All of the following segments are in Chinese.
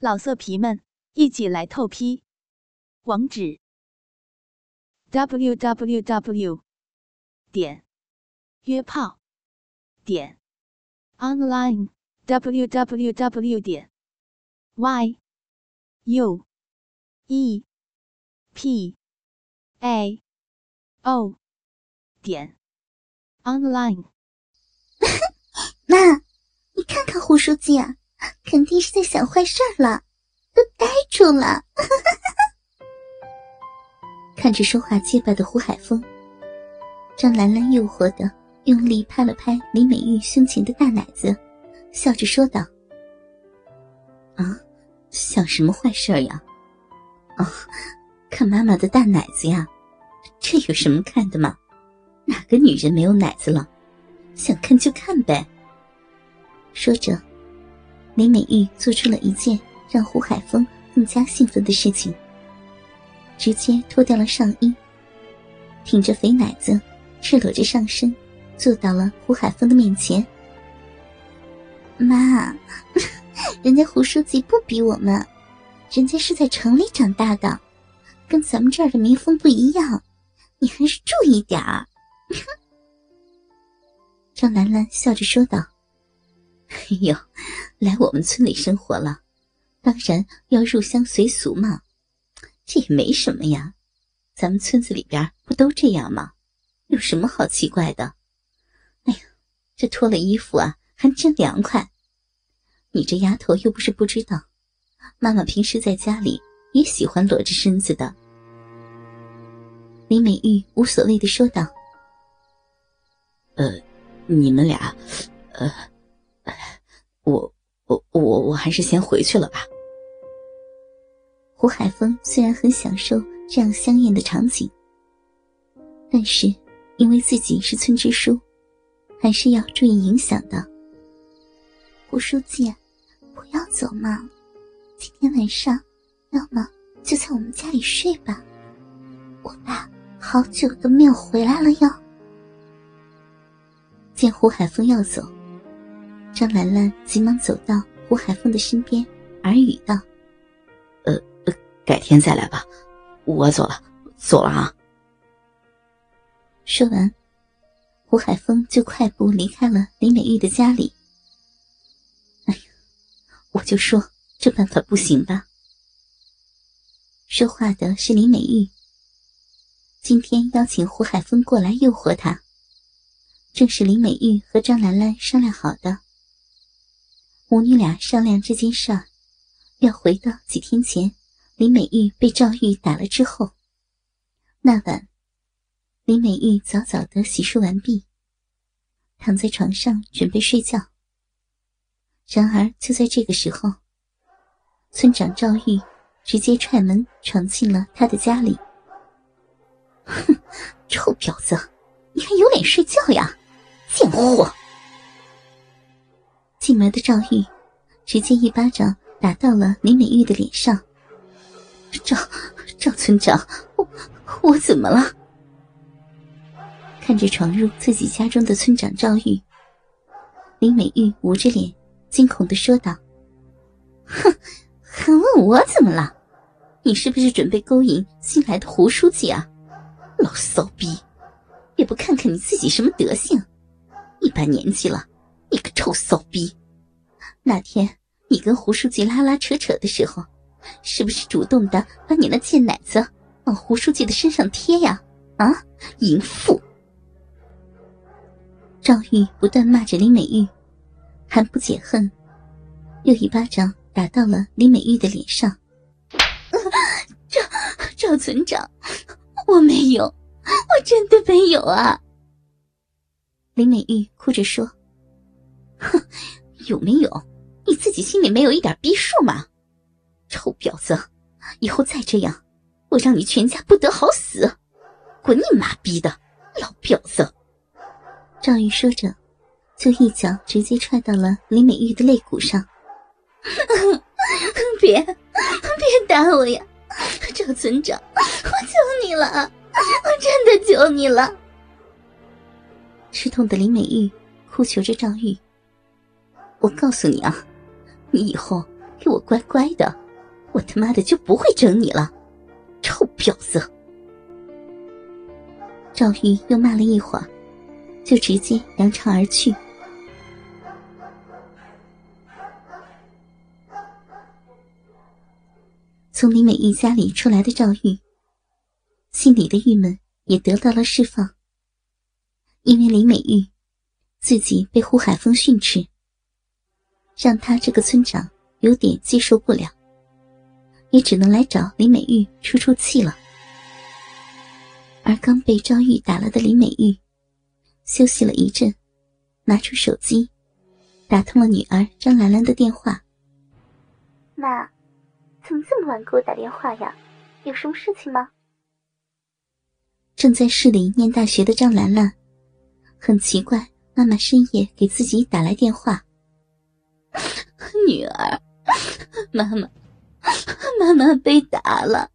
老色皮们，一起来透批！网址：w w w 点约炮点 online w w w 点 y u e p a o 点 online。妈，你看看胡书记啊！肯定是在想坏事了，都呆住了。看着说话结巴的胡海峰，张兰兰诱惑的用力拍了拍李美玉胸前的大奶子，笑着说道：“啊，想什么坏事呀？啊，看妈妈的大奶子呀，这有什么看的嘛？哪个女人没有奶子了？想看就看呗。”说着。林美玉做出了一件让胡海峰更加兴奋的事情，直接脱掉了上衣，挺着肥奶子，赤裸着上身，坐到了胡海峰的面前。妈，人家胡书记不比我们，人家是在城里长大的，跟咱们这儿的民风不一样，你还是注意点儿。张兰兰笑着说道。哎呦，来我们村里生活了，当然要入乡随俗嘛。这也没什么呀，咱们村子里边不都这样吗？有什么好奇怪的？哎呀，这脱了衣服啊，还真凉快。你这丫头又不是不知道，妈妈平时在家里也喜欢裸着身子的。李美玉无所谓的说道：“呃，你们俩，呃。”我我我我还是先回去了吧。胡海峰虽然很享受这样香艳的场景，但是因为自己是村支书，还是要注意影响的。胡书记，不要走嘛，今天晚上要么就在我们家里睡吧。我爸好久都没有回来了哟。见胡海峰要走。张兰兰急忙走到胡海峰的身边，耳语道：“呃，改天再来吧，我走了，走了啊。”说完，胡海峰就快步离开了李美玉的家里。哎呀，我就说这办法不行吧。说话的是李美玉。今天邀请胡海峰过来诱惑他，正是李美玉和张兰兰商量好的。母女俩商量这件事儿，要回到几天前，林美玉被赵玉打了之后。那晚，林美玉早早的洗漱完毕，躺在床上准备睡觉。然而就在这个时候，村长赵玉直接踹门闯进了他的家里。哼，臭婊子，你还有脸睡觉呀？贱货！进门的赵玉，直接一巴掌打到了林美玉的脸上。赵赵村长，我我怎么了？看着闯入自己家中的村长赵玉，林美玉捂着脸，惊恐的说道：“哼，还问我怎么了？你是不是准备勾引新来的胡书记啊？老骚逼，也不看看你自己什么德行，一把年纪了。”你个臭骚逼！那天你跟胡书记拉拉扯扯的时候，是不是主动的把你那贱奶子往胡书记的身上贴呀？啊，淫妇！赵玉不断骂着李美玉，还不解恨，又一巴掌打到了李美玉的脸上。赵赵村长，我没有，我真的没有啊！李美玉哭着说。哼，有没有？你自己心里没有一点逼数吗？臭婊子，以后再这样，我让你全家不得好死！滚你妈逼的，老婊子！赵玉说着，就一脚直接踹到了李美玉的肋骨上。别，别打我呀！赵村长，我求你了，我真的求你了！吃痛的李美玉哭求着赵玉。我告诉你啊，你以后给我乖乖的，我他妈的就不会整你了，臭婊子！赵玉又骂了一会儿，就直接扬长而去。从李美玉家里出来的赵玉，心里的郁闷也得到了释放。因为李美玉自己被胡海峰训斥，让他这个村长有点接受不了，也只能来找李美玉出出气了。而刚被赵玉打了的李美玉，休息了一阵，拿出手机，打通了女儿张兰兰的电话。妈，怎么这么晚给我打电话呀？有什么事情吗？正在市里念大学的张兰兰，很奇怪，妈妈深夜给自己打来电话。女儿，妈妈，妈妈被打了。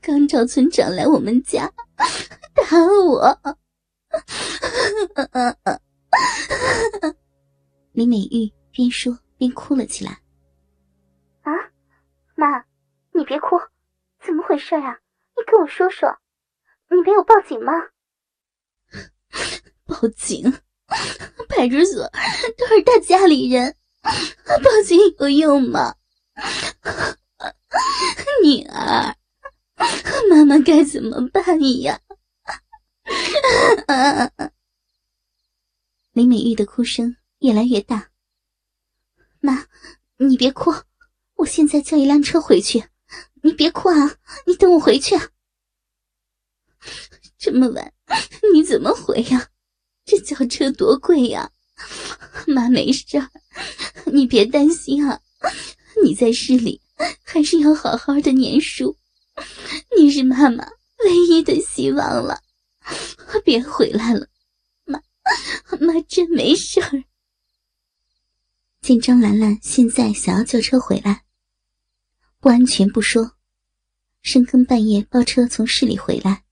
刚找村长来我们家打我，李美玉边说边哭了起来。啊，妈，你别哭，怎么回事啊？你跟我说说，你没有报警吗？报警？派出所都是他家里人，报警有用吗？女儿。妈妈该怎么办呀？林美玉的哭声越来越大。妈，你别哭，我现在叫一辆车回去。你别哭啊，你等我回去。这么晚，你怎么回呀？这轿车多贵呀！妈没事儿，你别担心啊。你在市里还是要好好的念书。你是妈妈唯一的希望了，别回来了，妈，妈真没事儿。见张兰兰现在想要叫车回来，不安全不说，深更半夜包车从市里回来，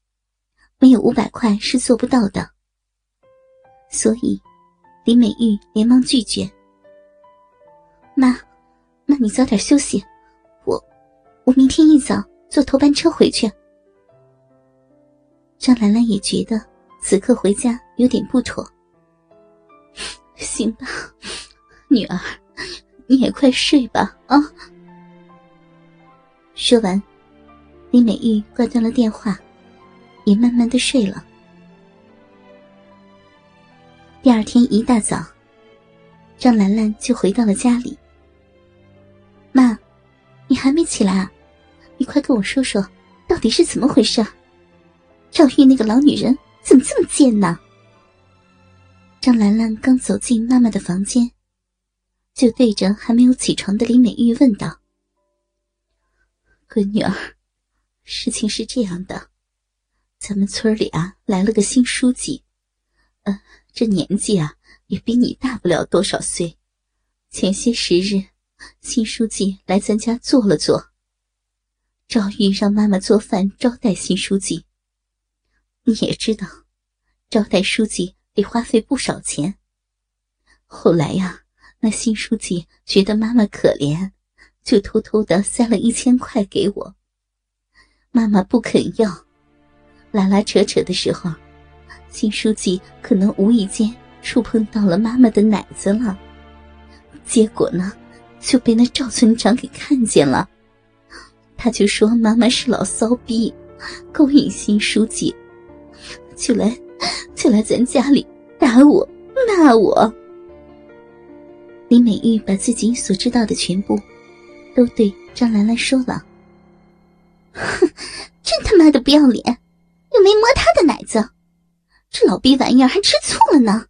没有五百块是做不到的。所以，李美玉连忙拒绝。妈，那你早点休息，我，我明天一早。坐头班车回去。张兰兰也觉得此刻回家有点不妥。行吧，女儿，你也快睡吧啊！说完，李美玉挂断了电话，也慢慢的睡了。第二天一大早，张兰兰就回到了家里。妈，你还没起来啊？你快跟我说说，到底是怎么回事？赵玉那个老女人怎么这么贱呢？张兰兰刚走进妈妈的房间，就对着还没有起床的李美玉问道：“闺女儿，事情是这样的，咱们村里啊来了个新书记，呃，这年纪啊也比你大不了多少岁。前些时日，新书记来咱家坐了坐。”赵玉让妈妈做饭招待新书记。你也知道，招待书记得花费不少钱。后来呀，那新书记觉得妈妈可怜，就偷偷的塞了一千块给我。妈妈不肯要，拉拉扯扯的时候，新书记可能无意间触碰到了妈妈的奶子了，结果呢，就被那赵村长给看见了。他就说妈妈是老骚逼，勾引新书记，就来就来咱家里打我骂我。李美玉把自己所知道的全部都对张兰兰说了。哼，真他妈的不要脸，这老逼玩意儿还吃醋了呢。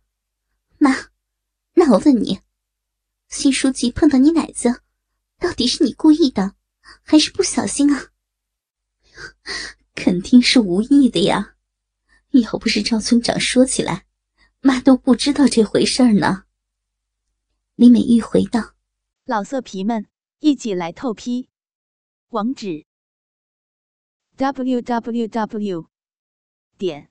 妈，那我问你，新书记碰到你奶子，到底是你故意的？还是不小心啊！肯定是无意的呀！要不是赵村长说起来，妈都不知道这回事呢。李美玉回道：“老色皮们，一起来透批！网址：w w w 点